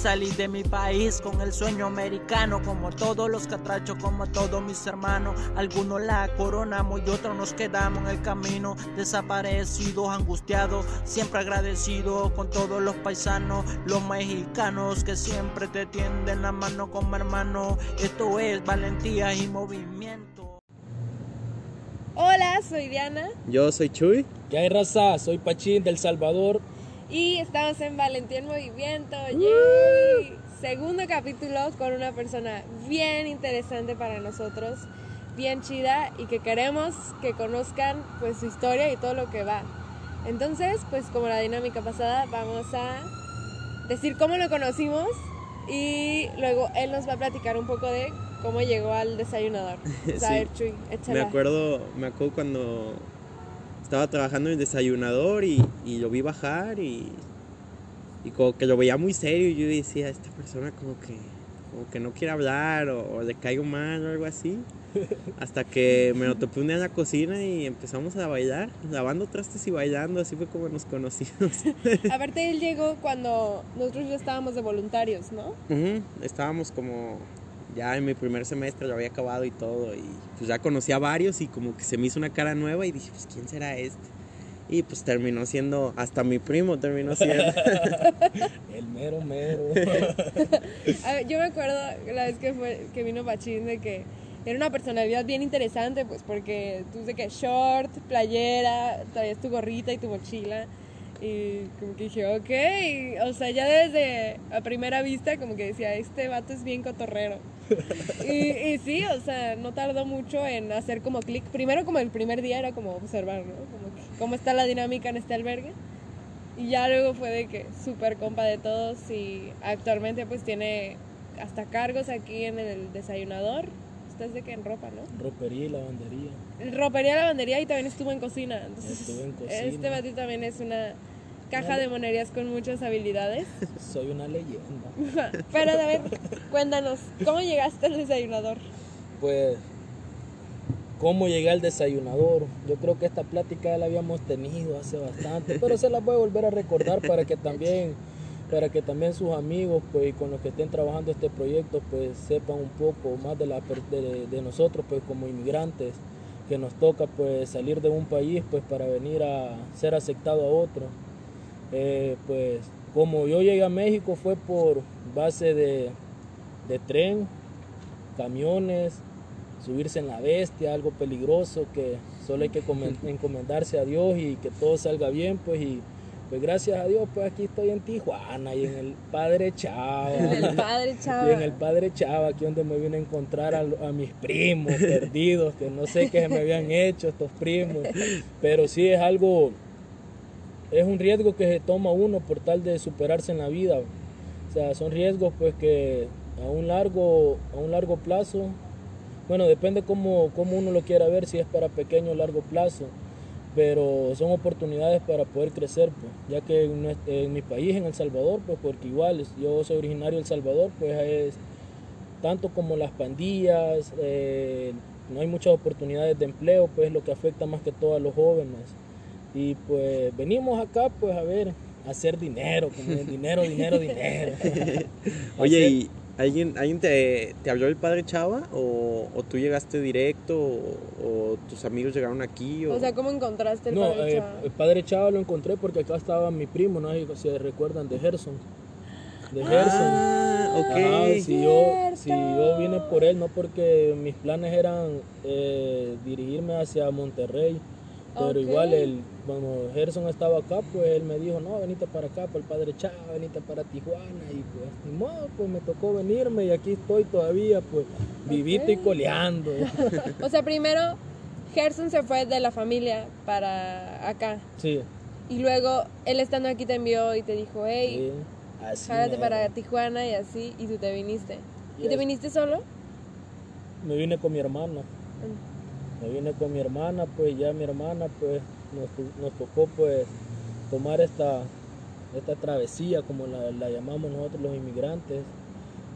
Salí de mi país con el sueño americano, como todos los catrachos, como todos mis hermanos. Algunos la coronamos y otros nos quedamos en el camino, desaparecidos, angustiados, siempre agradecidos con todos los paisanos, los mexicanos que siempre te tienden la mano como hermano. Esto es valentía y movimiento. Hola, soy Diana Yo soy Chuy. ¿Qué hay raza? Soy Pachín del Salvador. Y estamos en Valentía en Movimiento. ¡Yay! Segundo capítulo con una persona bien interesante para nosotros, bien chida y que queremos que conozcan pues su historia y todo lo que va. Entonces, pues como la dinámica pasada, vamos a decir cómo lo conocimos y luego él nos va a platicar un poco de cómo llegó al desayunador. Sí. ver, Chuy, Me acuerdo, me acuerdo cuando estaba trabajando en el desayunador y, y lo vi bajar y, y como que lo veía muy serio y yo decía, esta persona como que, como que no quiere hablar o, o le caigo mal o algo así. Hasta que me lo topé un día en la cocina y empezamos a bailar, lavando trastes y bailando, así fue como nos conocimos. Aparte él llegó cuando nosotros ya estábamos de voluntarios, ¿no? Estábamos como ya en mi primer semestre, lo había acabado y todo, y pues ya conocí a varios y como que se me hizo una cara nueva y dije, pues ¿quién será este? Y pues terminó siendo, hasta mi primo terminó siendo. El mero mero. A ver, yo me acuerdo la vez que, fue, que vino Pachín de que era una personalidad bien interesante, pues porque tú de que short, playera, traías tu gorrita y tu mochila. Y como que dije, ok, o sea, ya desde a primera vista como que decía, este vato es bien cotorrero. Y, y sí, o sea, no tardó mucho en hacer como clic. Primero como el primer día era como observar, ¿no? Como que cómo está la dinámica en este albergue. Y ya luego fue de que súper compa de todos y actualmente pues tiene hasta cargos aquí en el desayunador. Estás de que en ropa, ¿no? Ropería y lavandería. Ropería, lavandería y también estuvo en cocina. Entonces, Estuve en cocina. este batito también es una caja de monerías con muchas habilidades. Soy una leyenda. Pero a ver, cuéntanos, ¿cómo llegaste al desayunador? Pues, ¿cómo llegué al desayunador? Yo creo que esta plática ya la habíamos tenido hace bastante, pero se la voy a volver a recordar para que también para que también sus amigos pues y con los que estén trabajando este proyecto pues sepan un poco más de la de nosotros pues como inmigrantes que nos toca pues salir de un país pues para venir a ser aceptado a otro Eh, pues como yo llegué a México fue por base de, de tren camiones subirse en la bestia algo peligroso que solo hay que comen- encomendarse a Dios y que todo salga bien pues y pues gracias a Dios pues aquí estoy en Tijuana y en el Padre Chava El padre y Chava. en el Padre Chava, aquí donde me vine a encontrar a, a mis primos perdidos, que no sé qué se me habían hecho estos primos, pero sí es algo, es un riesgo que se toma uno por tal de superarse en la vida. O sea, son riesgos pues que a un largo, a un largo plazo, bueno, depende cómo, uno lo quiera ver, si es para pequeño o largo plazo, pero son oportunidades para poder crecer, pues, ya que en, mi país, en El Salvador, pues porque igual yo soy originario de El Salvador, pues es tanto como las pandillas, eh, no hay muchas oportunidades de empleo, pues lo que afecta más que todo a los jóvenes. Y pues venimos acá pues a ver, a hacer dinero, como dinero, dinero, dinero. Oye, Hacer- ¿y alguien, alguien te, te habló el padre Chava? ¿O, o tú llegaste directo? O, o tus amigos llegaron aquí? O... O sea, ¿cómo encontraste el No, padre eh, Chava? el padre Chava lo encontré porque acá estaba mi primo, no sé si se recuerdan de Gerson. De Gerson. ah, ok. Ajá, si yo, si yo vine por él, no porque mis planes eran eh, dirigirme hacia Monterrey, pero igual el, cuando Gerson estaba acá, pues él me dijo, no, venite para acá, para el Padre Chava, venite para Tijuana, y pues, ni modo, pues me tocó venirme y aquí estoy todavía, pues, vivito y coleando. O sea, primero Gerson se fue de la familia para acá. sí, Y luego él estando aquí te envió y te dijo, hey, sí, mero. para Tijuana y así, y tú te viniste. ¿Y te viniste solo? Me vine con mi hermana. Me vine con mi hermana, pues ya mi hermana, pues nos, to- nos tocó pues tomar esta, esta travesía, como la, la llamamos nosotros los inmigrantes.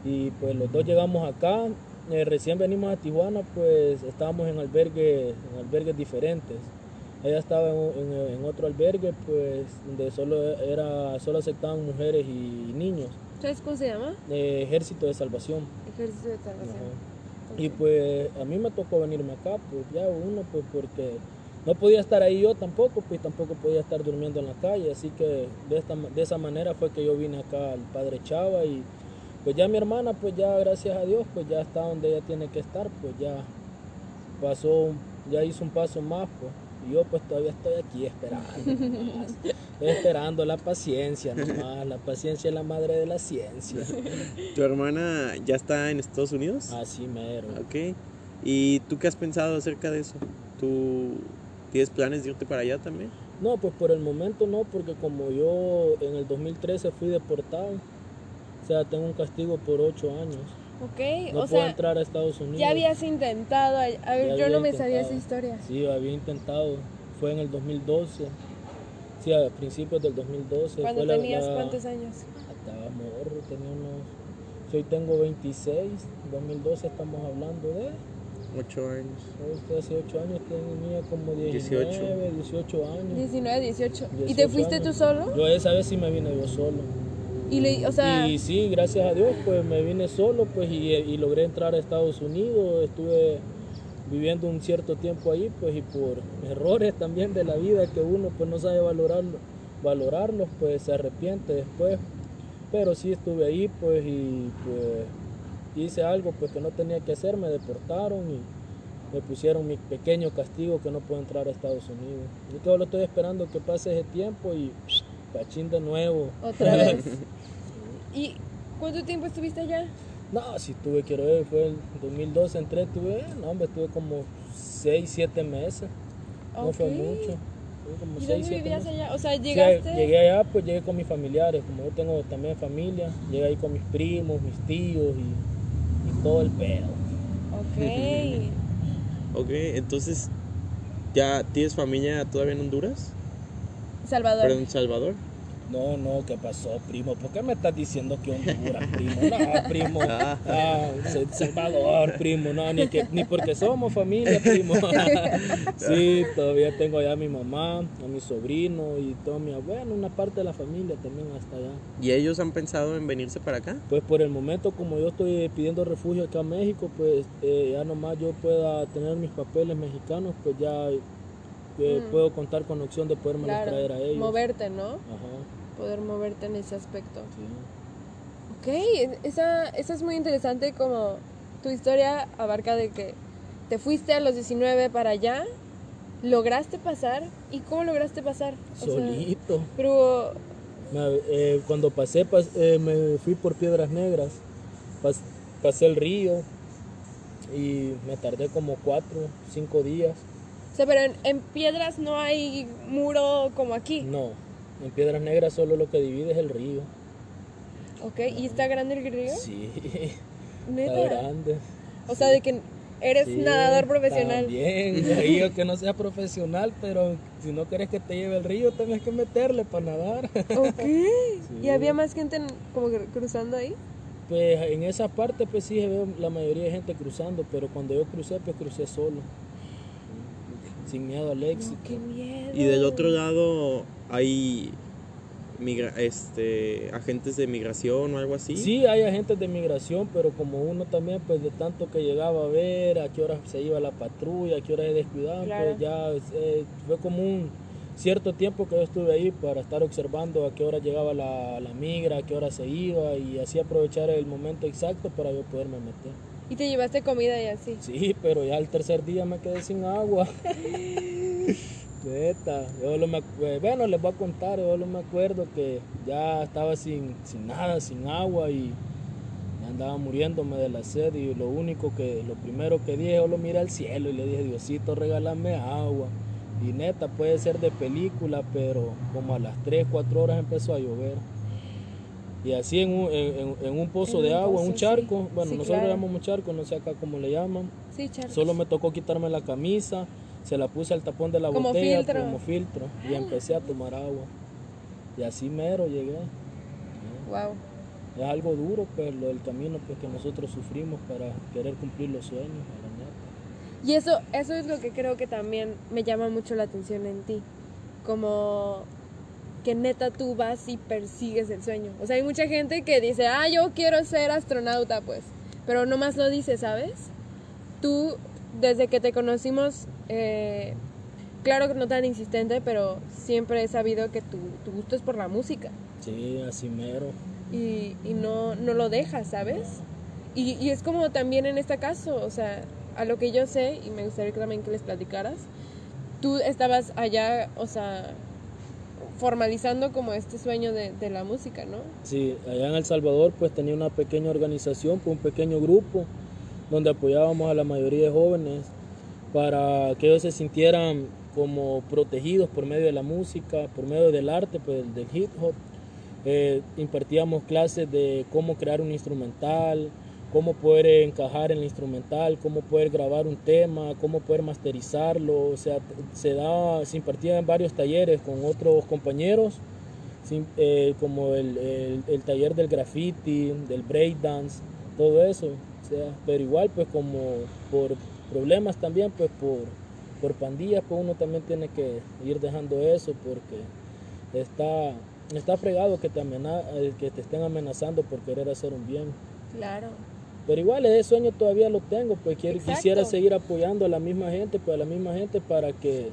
Y pues los dos llegamos acá, eh, recién venimos a Tijuana, pues estábamos en, albergue, en albergues diferentes. Ella estaba en, en- en otro albergue, pues donde solo, era, solo aceptaban mujeres y niños. ¿Sabes cómo se llama? eh, Ejército de Salvación. Ejército de Salvación. Ajá. Y pues a mí me tocó venirme acá, pues ya uno, pues porque no podía estar ahí yo tampoco, pues tampoco podía estar durmiendo en la calle, así que de, esta, de esa manera fue que yo vine acá al Padre Chava y pues ya mi hermana, pues ya gracias a Dios, pues ya está donde ella tiene que estar, pues ya pasó, ya hizo un paso más, pues. Y yo pues todavía estoy aquí esperando. nomás. Esperando la paciencia nomás. La paciencia es la madre de la ciencia. ¿Tu hermana ya está en Estados Unidos? Así mero. Ok. ¿Y tú qué has pensado acerca de eso? ¿Tú tienes planes de irte para allá también? No, pues por el momento no, porque como yo en el 2013 fui deportado, o sea, tengo un castigo por ocho años. Ok, No o puedo sea, entrar a Estados Unidos. ya habías intentado. A ver, yo no me sabía esa historia. Sí, había intentado. Fue en el 2012. Sí, a principios del 2012. Cuando Fue la- tenías la- cuántos años? Estaba morro, tenía unos... Hoy tengo 26, 2012 estamos hablando de... Ocho años. Usted hace 8 años tenía como 19, 18, años. 19, 18. ¿Y te 18 fuiste años. tú solo? Yo esa vez sí me vine yo solo. Y le, o sea, Y sí, gracias a Dios, pues me vine solo, pues y, y logré entrar a Estados Unidos. Estuve viviendo un cierto tiempo ahí, pues y por errores también de la vida que uno pues no sabe valorarlo, valorarlos, pues se arrepiente después. Pero sí estuve ahí, pues y pues hice algo pues que no tenía que hacer, me deportaron y me pusieron mi pequeño castigo que no puedo entrar a Estados Unidos. Yo solo estoy esperando que pase ese tiempo y pachín de nuevo. otra vez. ¿Y cuánto tiempo estuviste allá? No, si tuve, quiero ver, fue el 2012 entré, tuve, no hombre, estuve como 6, 7 meses. No fue mucho. Como ¿Y 6, dónde 7 vivías meses. allá? O sea, Sí, llegaste. llegué allá, pues llegué con mis familiares, como yo tengo también familia, llegué ahí con mis primos, mis tíos y todo el pedo. Ok. Ok, entonces, ¿ya tienes familia todavía en Honduras? Salvador. ¿Pero en Salvador? No, no, ¿qué pasó, primo? ¿Por qué me estás diciendo que Honduras, primo? No, primo. Ah. Ah, Salvador, primo. No, ni, que, ni porque somos familia, primo. sí, todavía tengo allá a mi mamá, a mi sobrino y todo mi abuelo, una parte de la familia también hasta allá. ¿Y ellos han pensado en venirse para acá? Pues por el momento, como yo estoy pidiendo refugio acá a México, pues eh, ya nomás yo pueda tener mis papeles mexicanos, pues ya eh, Mm. puedo contar con la opción de poderme Claro. traer a ellos. Moverte, ¿no? Ajá, Poder moverte en ese aspecto. sí. Ok, esa, esa es muy interesante como tu historia abarca de que te fuiste a los 19 para allá, lograste pasar, ¿y cómo lograste pasar? O sea, Solito. pero, Me- eh, cuando pasé, pas- eh, me fui por Piedras Negras, pas- pasé el río y me tardé como cuatro, cinco días. o sea, pero en, en piedras no hay muro como aquí, No, en Piedras Negras solo lo que divide es el río. ¿ok? ¿Y está grande el río? Sí, está grande. O sea, de que eres Sí, nadador profesional. También, río que no sea profesional, pero si no quieres que te lleve el río, tienes que meterle para nadar. Ok. ¿Y había más gente en- como que cruzando ahí? Pues en esa parte pues sí se ve la mayoría de gente cruzando, pero cuando yo crucé pues crucé solo. Sin miedo al éxito. No, qué miedo. Y del otro lado hay migra- este, agentes de migración o algo así. Sí, hay agentes de migración, pero como uno también, pues de tanto que llegaba a ver a qué horas se iba la patrulla, a qué horas se descuidaban, Claro. pues ya eh, fue como un cierto tiempo que yo estuve ahí para estar observando a qué hora llegaba la, la migra, a qué hora se iba y así aprovechar el momento exacto para yo poderme meter. Y te llevaste comida y así. Sí, pero ya el tercer día me quedé sin agua. Neta, yo lo me, acu- bueno, les voy a contar, yo lo me acuerdo que ya estaba sin, sin nada, sin agua y ya andaba muriéndome de la sed y lo único que, lo primero que dije, yo lo miré al cielo y le dije, Diosito, regálame agua. Y neta, puede ser de película, pero como a las 3, 4 horas empezó a llover. Y así en un, en, en- en un pozo En de un agua, pozo, un sí. charco, bueno, Sí, nosotros claro. le llamamos charco, no sé acá cómo le llaman. Sí, Charles. Solo me tocó quitarme la camisa, se la puse al tapón de la Como botella filtro. como filtro y empecé a tomar agua. Y así mero llegué. Wow. Es algo duro, pues, lo del camino pues, que nosotros sufrimos para querer cumplir los sueños, la. Y eso, eso es lo que creo que también me llama mucho la atención en ti. Como que neta tú vas y persigues el sueño. O sea, hay mucha gente que dice, ah, yo quiero ser astronauta, pues, pero nomás lo dice, ¿sabes? Tú, desde que te conocimos, eh, claro que no tan insistente, pero siempre he sabido que tu, tu gusto es por la música Sí, así mero. y, y no, no lo dejas, ¿sabes? Y, y es como también en este caso, o sea, a lo que yo sé, y me gustaría que también que les platicaras, tú estabas allá, o sea, formalizando como este sueño de, de la música, ¿no? Sí, allá en El Salvador pues tenía una pequeña organización, pues, un pequeño grupo donde apoyábamos a la mayoría de jóvenes para que ellos se sintieran como protegidos por medio de la música, por medio del arte, pues del hip hop. Eh, impartíamos clases de cómo crear un instrumental, cómo poder encajar en el instrumental, cómo poder grabar un tema, cómo poder masterizarlo. O sea, se, da, se impartían varios talleres con otros compañeros, eh, como el, el- el taller del graffiti, del breakdance, todo eso. O sea, pero igual, pues como por problemas también, pues por, por pandillas, pues uno también tiene que ir dejando eso porque está, está fregado que te, amena- eh, que te estén amenazando por querer hacer un bien. Claro. Pero igual ese sueño todavía lo tengo, pues quiero- quisiera seguir apoyando a la misma gente, pues a la misma gente para que,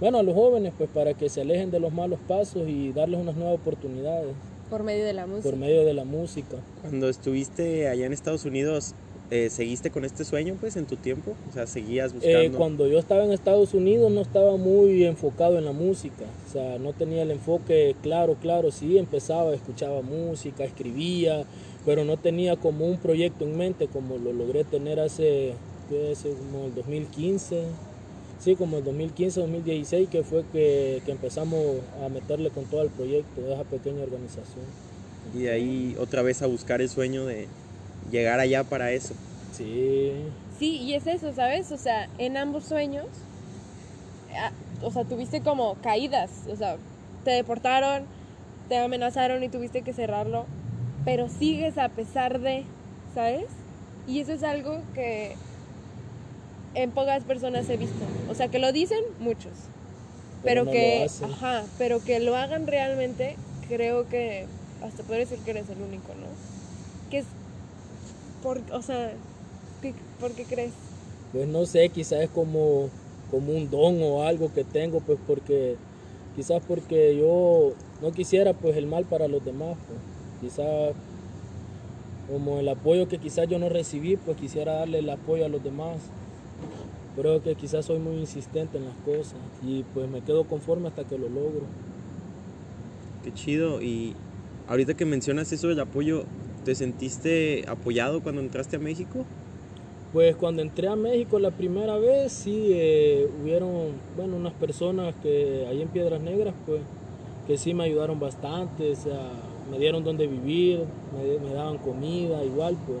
bueno, a los jóvenes, pues para que se alejen de los malos pasos y darles unas nuevas oportunidades Por medio de la música. por medio de la música. Cuando estuviste allá en Estados Unidos, eh, ¿seguiste con este sueño pues en tu tiempo? O sea, seguías buscando. Eh, cuando yo estaba en Estados Unidos no estaba muy enfocado en la música, o sea, no tenía el enfoque claro, claro, sí, empezaba, escuchaba música, escribía, pero no tenía como un proyecto en mente como lo logré tener hace, ¿qué? hace como el 2015, sí, como el 2015, 2016, que fue que, que empezamos a meterle con todo el proyecto de esa pequeña organización. Y de ahí otra vez a buscar el sueño de llegar allá para eso. Sí, Sí, y es eso, ¿sabes? O sea, en ambos sueños, ah, o sea, tuviste como caídas, o sea, te deportaron, te amenazaron y tuviste que cerrarlo, pero sigues a pesar de, ¿sabes? Y eso es algo que en pocas personas he visto. O sea, que lo dicen muchos, Pero pero, no que, ajá, pero que lo hagan realmente, creo que hasta podría decir que eres el único, ¿no? Que es, por, o sea, ¿qué- ¿por qué crees? pues no sé, quizás es como, como un don o algo que tengo, pues porque quizás porque yo no quisiera pues el mal para los demás, pues quizás como el apoyo que quizás yo no recibí, pues quisiera darle el apoyo a los demás. Creo que quizás soy muy insistente en las cosas y pues me quedo conforme hasta que lo logro. Qué chido. Y ahorita que mencionas eso del apoyo, ¿te sentiste apoyado cuando entraste a México? Pues cuando entré a México la primera vez, sí, eh, hubieron, bueno, unas personas que ahí en Piedras Negras, pues, que sí me ayudaron bastante, o sea, me dieron donde vivir, me, me daban comida, igual, pues.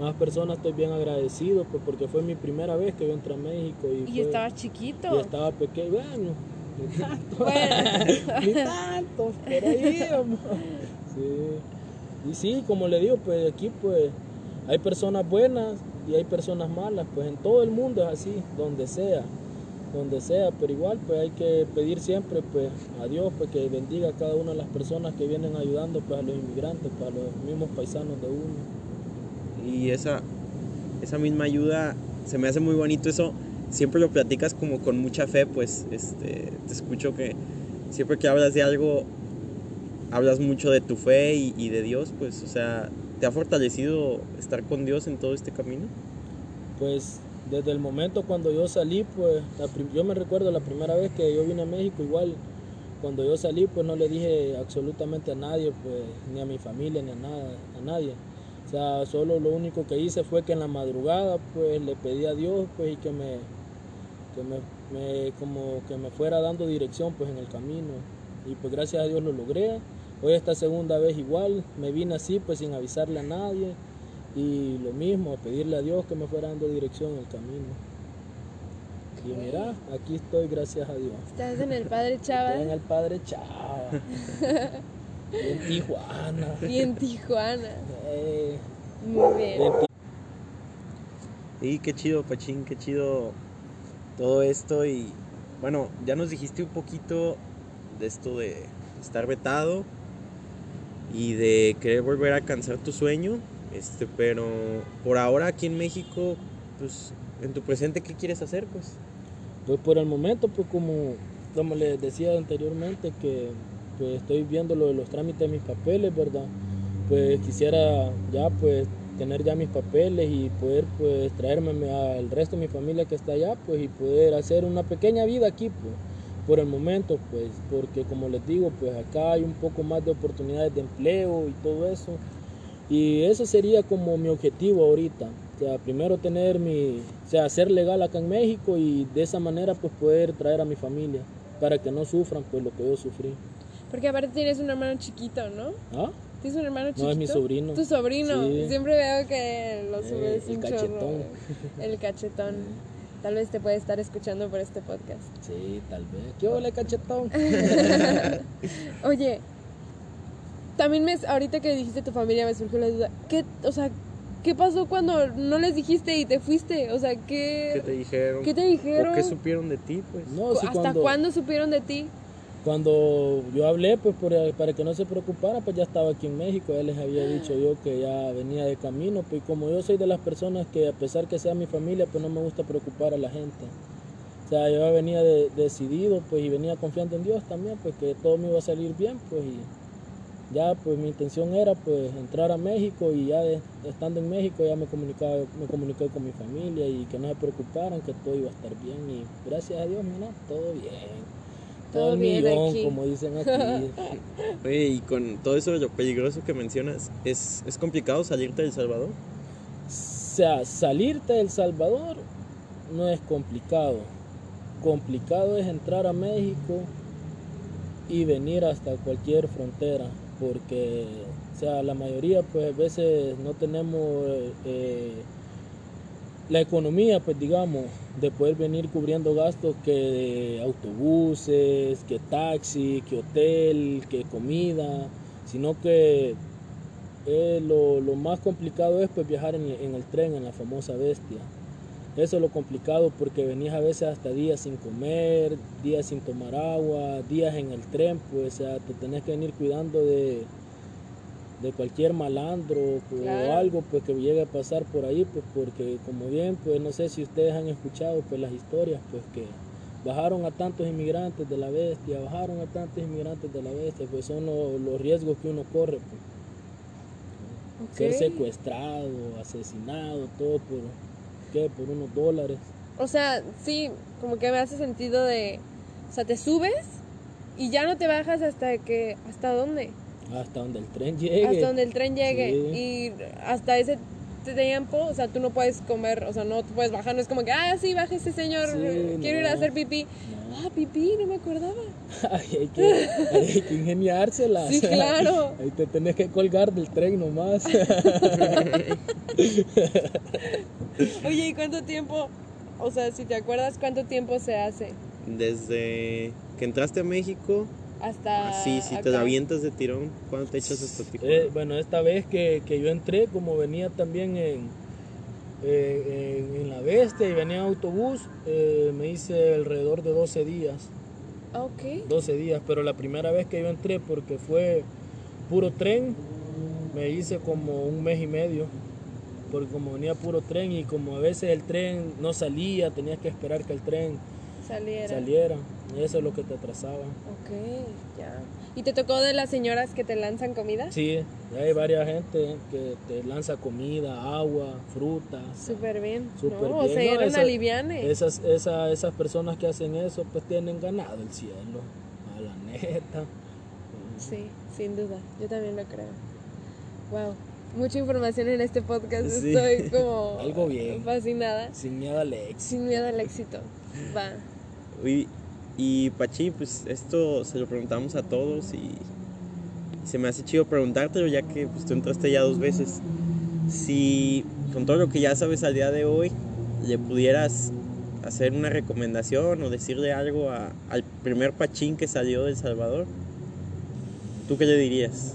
Más personas estoy bien agradecido, pues, porque fue mi primera vez que yo entré a México. Y, Y fue- estabas chiquito. y estaba pequeño, bueno, ni tanto, Bueno. ni tanto, pero ahí. Sí. Y sí, como le digo, pues aquí pues hay personas buenas y hay personas malas, pues en todo el mundo es así, donde sea, donde sea, pero igual pues hay que pedir siempre pues a Dios pues que bendiga a cada una de las personas que vienen ayudando pues a los inmigrantes, pues a los mismos paisanos de uno. Y esa, esa misma ayuda, se me hace muy bonito eso. Siempre lo platicas como con mucha fe, pues este, te escucho que siempre que hablas de algo, hablas mucho de tu fe y, de Dios, pues, o sea, ¿te ha fortalecido estar con Dios en todo este camino? Pues desde el momento cuando yo salí, pues yo me recuerdo la primera vez que yo vine a México, igual cuando yo salí, pues no le dije absolutamente a nadie, pues ni a mi familia, ni a nada, a nadie. O sea, solo lo único que hice fue que en la madrugada, pues le pedí a Dios, pues y que me, que me- como que me fuera dando dirección, pues en el camino. Y pues gracias a Dios lo logré. Hoy esta segunda vez igual, me vine así, pues sin avisarle a nadie. Y lo mismo, a pedirle a Dios que me fuera dando dirección en el camino. Y mira, aquí estoy, gracias a Dios. Estás en el Padre Chava Estoy en el Padre Chava. en Tijuana. y en Tijuana. Eh, Muy bien. Y qué chido, Pachín, qué chido todo esto. Y bueno, ya nos dijiste un poquito de esto de estar vetado y de querer volver a alcanzar tu sueño. Este, pero por ahora aquí en México, pues en tu presente, ¿qué quieres hacer? Pues Pues por el momento, pues como, como les decía anteriormente, que pues estoy viendo lo de los trámites de mis papeles, ¿verdad? Pues quisiera ya pues tener ya mis papeles y poder pues traerme al resto de mi familia que está allá, pues y poder hacer una pequeña vida aquí, pues por el momento, pues porque como les digo, pues acá hay un poco más de oportunidades de empleo y todo eso. Y eso sería como mi objetivo ahorita. O sea, primero tener mi, o sea, ser legal acá en México y de esa manera pues poder traer a mi familia para que no sufran pues lo que yo sufrí. Porque aparte tienes un hermano chiquito, ¿no? ¿Ah? ¿Tienes un hermano chiquito? No, es mi sobrino. Tu sobrino. Sí. Siempre veo que lo Eh, subes el un cachetón. chorro. El cachetón. Tal vez te puede estar escuchando por este podcast. Sí, tal vez. ¿Qué hola cachetón? Oye, también me, ahorita que dijiste tu familia me surgió la duda. ¿Qué, o sea, qué pasó cuando no les dijiste y te fuiste? O sea, ¿qué, ¿qué te dijeron? ¿qué te dijeron? ¿O qué supieron de ti? Pues No, sí, ¿Hasta cuando, cuándo supieron de ti? Cuando yo hablé, pues por- para que no se preocupara, pues ya estaba aquí en México. Ya les había dicho yo que ya venía de camino. Pues como yo soy de las personas que a pesar que sea mi familia, pues no me gusta preocupar a la gente. O sea, yo venía de- decidido, pues y venía confiando en Dios también, pues que todo me iba a salir bien, pues y ya pues mi intención era pues entrar a México y ya estando en México ya me comunicaba, me comuniqué con mi familia y que no se preocuparan, que todo iba a estar bien y gracias a Dios, mira, todo bien. Todo, Todo el bien millón, aquí. como dicen aquí. Oye, y con todo eso de lo peligroso que mencionas, ¿es, es complicado salirte de El Salvador? O sea, salirte de El Salvador no es complicado. Complicado es entrar a México y venir hasta cualquier frontera, porque, o sea, la mayoría, pues, a veces no tenemos eh, la economía, pues, digamos, de poder venir cubriendo gastos que de autobuses, que taxi, que hotel, que comida, sino que eh, lo, lo más complicado es pues viajar en, el tren, en la famosa bestia. Eso es lo complicado porque venís a veces hasta días sin comer, días sin tomar agua, días en el tren, pues o sea, te tenés que venir cuidando de, de cualquier malandro Claro. o algo pues que llegue a pasar por ahí, pues porque como bien, pues no sé si ustedes han escuchado pues las historias, pues que bajaron a tantos inmigrantes de la bestia, bajaron a tantos inmigrantes de la bestia, pues son lo- los riesgos que uno corre, pues ser secuestrado, asesinado, todo por, ¿qué? por unos dólares. O sea, sí, como que me hace sentido de, o sea, te subes y ya no te bajas hasta que, ¿hasta dónde? Hasta donde el tren llegue. Hasta donde el tren llegue. Sí. Y hasta ese tiempo, o sea, tú no puedes comer, o sea, no te puedes bajar, no es como que, ah, sí, baja ese señor, Sí, quiero ir a hacer pipí. No. Ah, pipí, no me acordaba. Ay, hay, que, hay que ingeniárselas. Sí, claro. Ahí te tenés que colgar del tren nomás. Oye, ¿y cuánto tiempo, o sea, si te acuerdas, cuánto tiempo se hace Desde que entraste a México, hasta así, si te acá? avientas de tirón, ¿cuándo te echas hasta Tijuana? Eh, bueno, esta vez que, que yo entré, como venía también en, eh, en, en la bestia y venía en autobús, eh, me hice alrededor de 12 días. Ah, Ok. 12 días, pero la primera vez que yo entré, porque fue puro tren, me hice como un mes y medio, porque como venía puro tren y como a veces el tren no salía, tenías que esperar que el tren Saliera. saliera, eso es lo que te atrasaba. Ok, ya. ¿Y te tocó de las señoras que te lanzan comida? Sí, hay varias gente que te lanza comida, agua, frutas. Súper bien. Súper no, o bien, sea, ¿no? eran alivianes. Esas, esa- esas personas que hacen eso, pues tienen ganado el cielo, a la neta. Sí, sin duda. Yo también lo creo. Wow. Mucha información en este podcast. Sí. Estoy como Algo bien. fascinada. Sin miedo al éxito. Sin miedo al éxito. Va. Y, y Pachi, pues esto se lo preguntamos a todos y se me hace chido preguntártelo ya que pues, tú entraste ya dos veces. Si con todo lo que ya sabes al día de hoy le pudieras hacer una recomendación o decirle algo a- al primer Pachín que salió de El Salvador, ¿tú qué le dirías?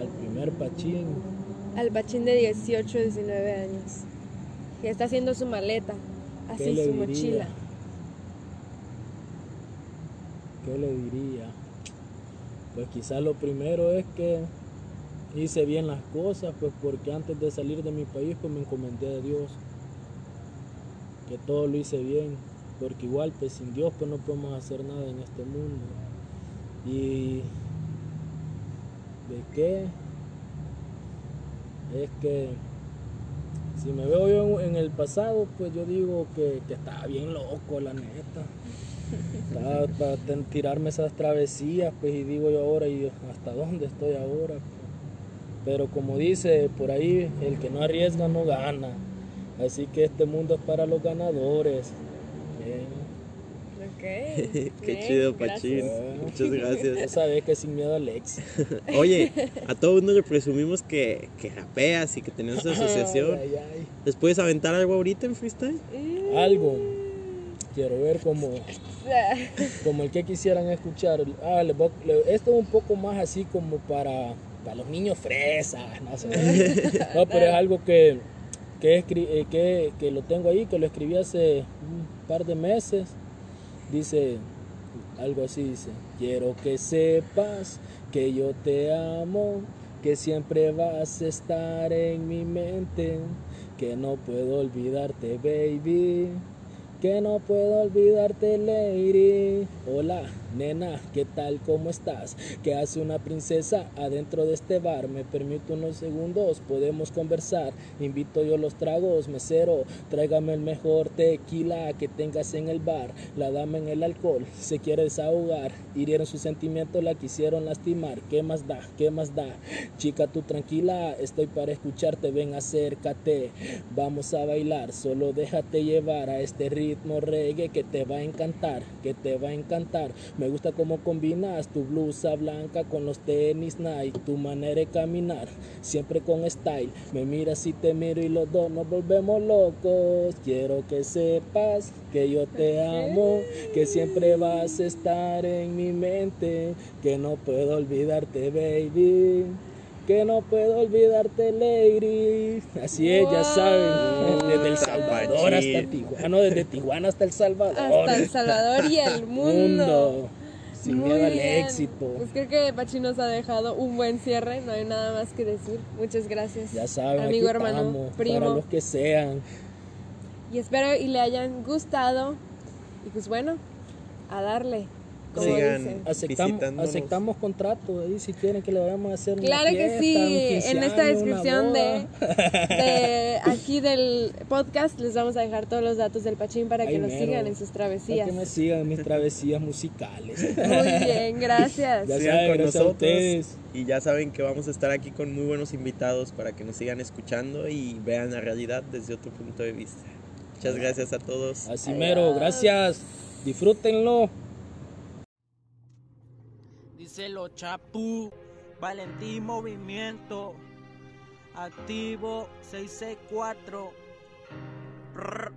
Al primer pachín. Al bachín de 18, 19 años. Que está haciendo su maleta. ¿Qué Así su diría? mochila. ¿Qué le diría? Pues quizás lo primero es que hice bien las cosas, pues porque antes de salir de mi país pues me encomendé a Dios. Que todo lo hice bien, porque igual pues sin Dios pues no podemos hacer nada en este mundo. Y de qué es que si me veo yo en el pasado, pues yo digo que, que estaba bien loco, la neta. Para tirarme esas travesías, pues, y digo yo ahora, ¿y hasta dónde estoy ahora? Pero como dice por ahí, el que no arriesga no gana. Así que este mundo es para los ganadores. Bien. Ok. Qué bien, chido, gracias. Pachín. Muchas Ya gracias. sabes que sin miedo al éxito. Oye, a todo mundo le presumimos que, que rapeas y que tenés esa asociación. Ay, ay, ¿Les puedes aventar algo ahorita en freestyle? Algo. Quiero ver como, como el que quisieran escuchar. Ah, les voy- le- esto es un poco más así como para, para los niños fresas. No, sé. No, pero es algo que, que, escri- eh, que, que lo tengo ahí, que lo escribí hace un par de meses. Dice algo así, dice, quiero que sepas que yo te amo, que siempre vas a estar en mi mente, que no puedo olvidarte, baby. Que no puedo olvidarte, lady. Hola, nena, ¿qué tal? ¿Cómo estás? ¿Qué hace una princesa adentro de este bar? Me permito unos segundos, podemos conversar. Invito yo los tragos, mesero. Tráigame el mejor tequila que tengas en el bar. La dama en el alcohol se quiere desahogar. Hirieron sus sentimientos, la quisieron lastimar. ¿Qué más da? ¿Qué más da? Chica, tú tranquila, estoy para escucharte. Ven, acércate. Vamos a bailar, solo déjate llevar a este ritmo reggae que te va a encantar, que te va a encantar. Me gusta cómo combinas tu blusa blanca con los tenis Nike, tu manera de caminar, siempre con style. Me miras y te miro y los dos nos volvemos locos. Quiero que sepas que yo te amo, que siempre vas a estar en mi mente, que no puedo olvidarte, baby. Que no puedo olvidarte, lady. Así es, ya saben. Desde El Salvador hasta. Tijuana. No, desde Tijuana hasta El Salvador. Hasta El Salvador y el mundo. Mundo. Sin Muy miedo al bien. éxito. Pues creo que Pachi nos ha dejado un buen cierre, no hay nada más que decir. Muchas gracias. Ya saben, amigo, aquí hermano, estamos, primo. Para los que sean. Y espero y le hayan gustado. Y pues bueno, a darle. Como Sigan. dicen. Aceptamos, Visitándonos. aceptamos contrato ahí si quieren que le vayamos a hacer una Claro que fiesta, sí, un 15 en esta una descripción de, de aquí del podcast les vamos a dejar todos los datos del Pachín para que Ay, lo mero. sigan en sus Para travesías. que me sigan en mis travesías musicales. Muy bien, gracias. Ya Sigan saben, con gracias a nosotros. ustedes. Y ya saben que vamos a estar aquí con muy buenos invitados para que nos sigan escuchando y vean la realidad desde otro punto de vista. Muchas gracias a todos. Así mero, gracias. Disfrútenlo. Díselo Chapu, Valentín Movimiento, activo 664. Prr.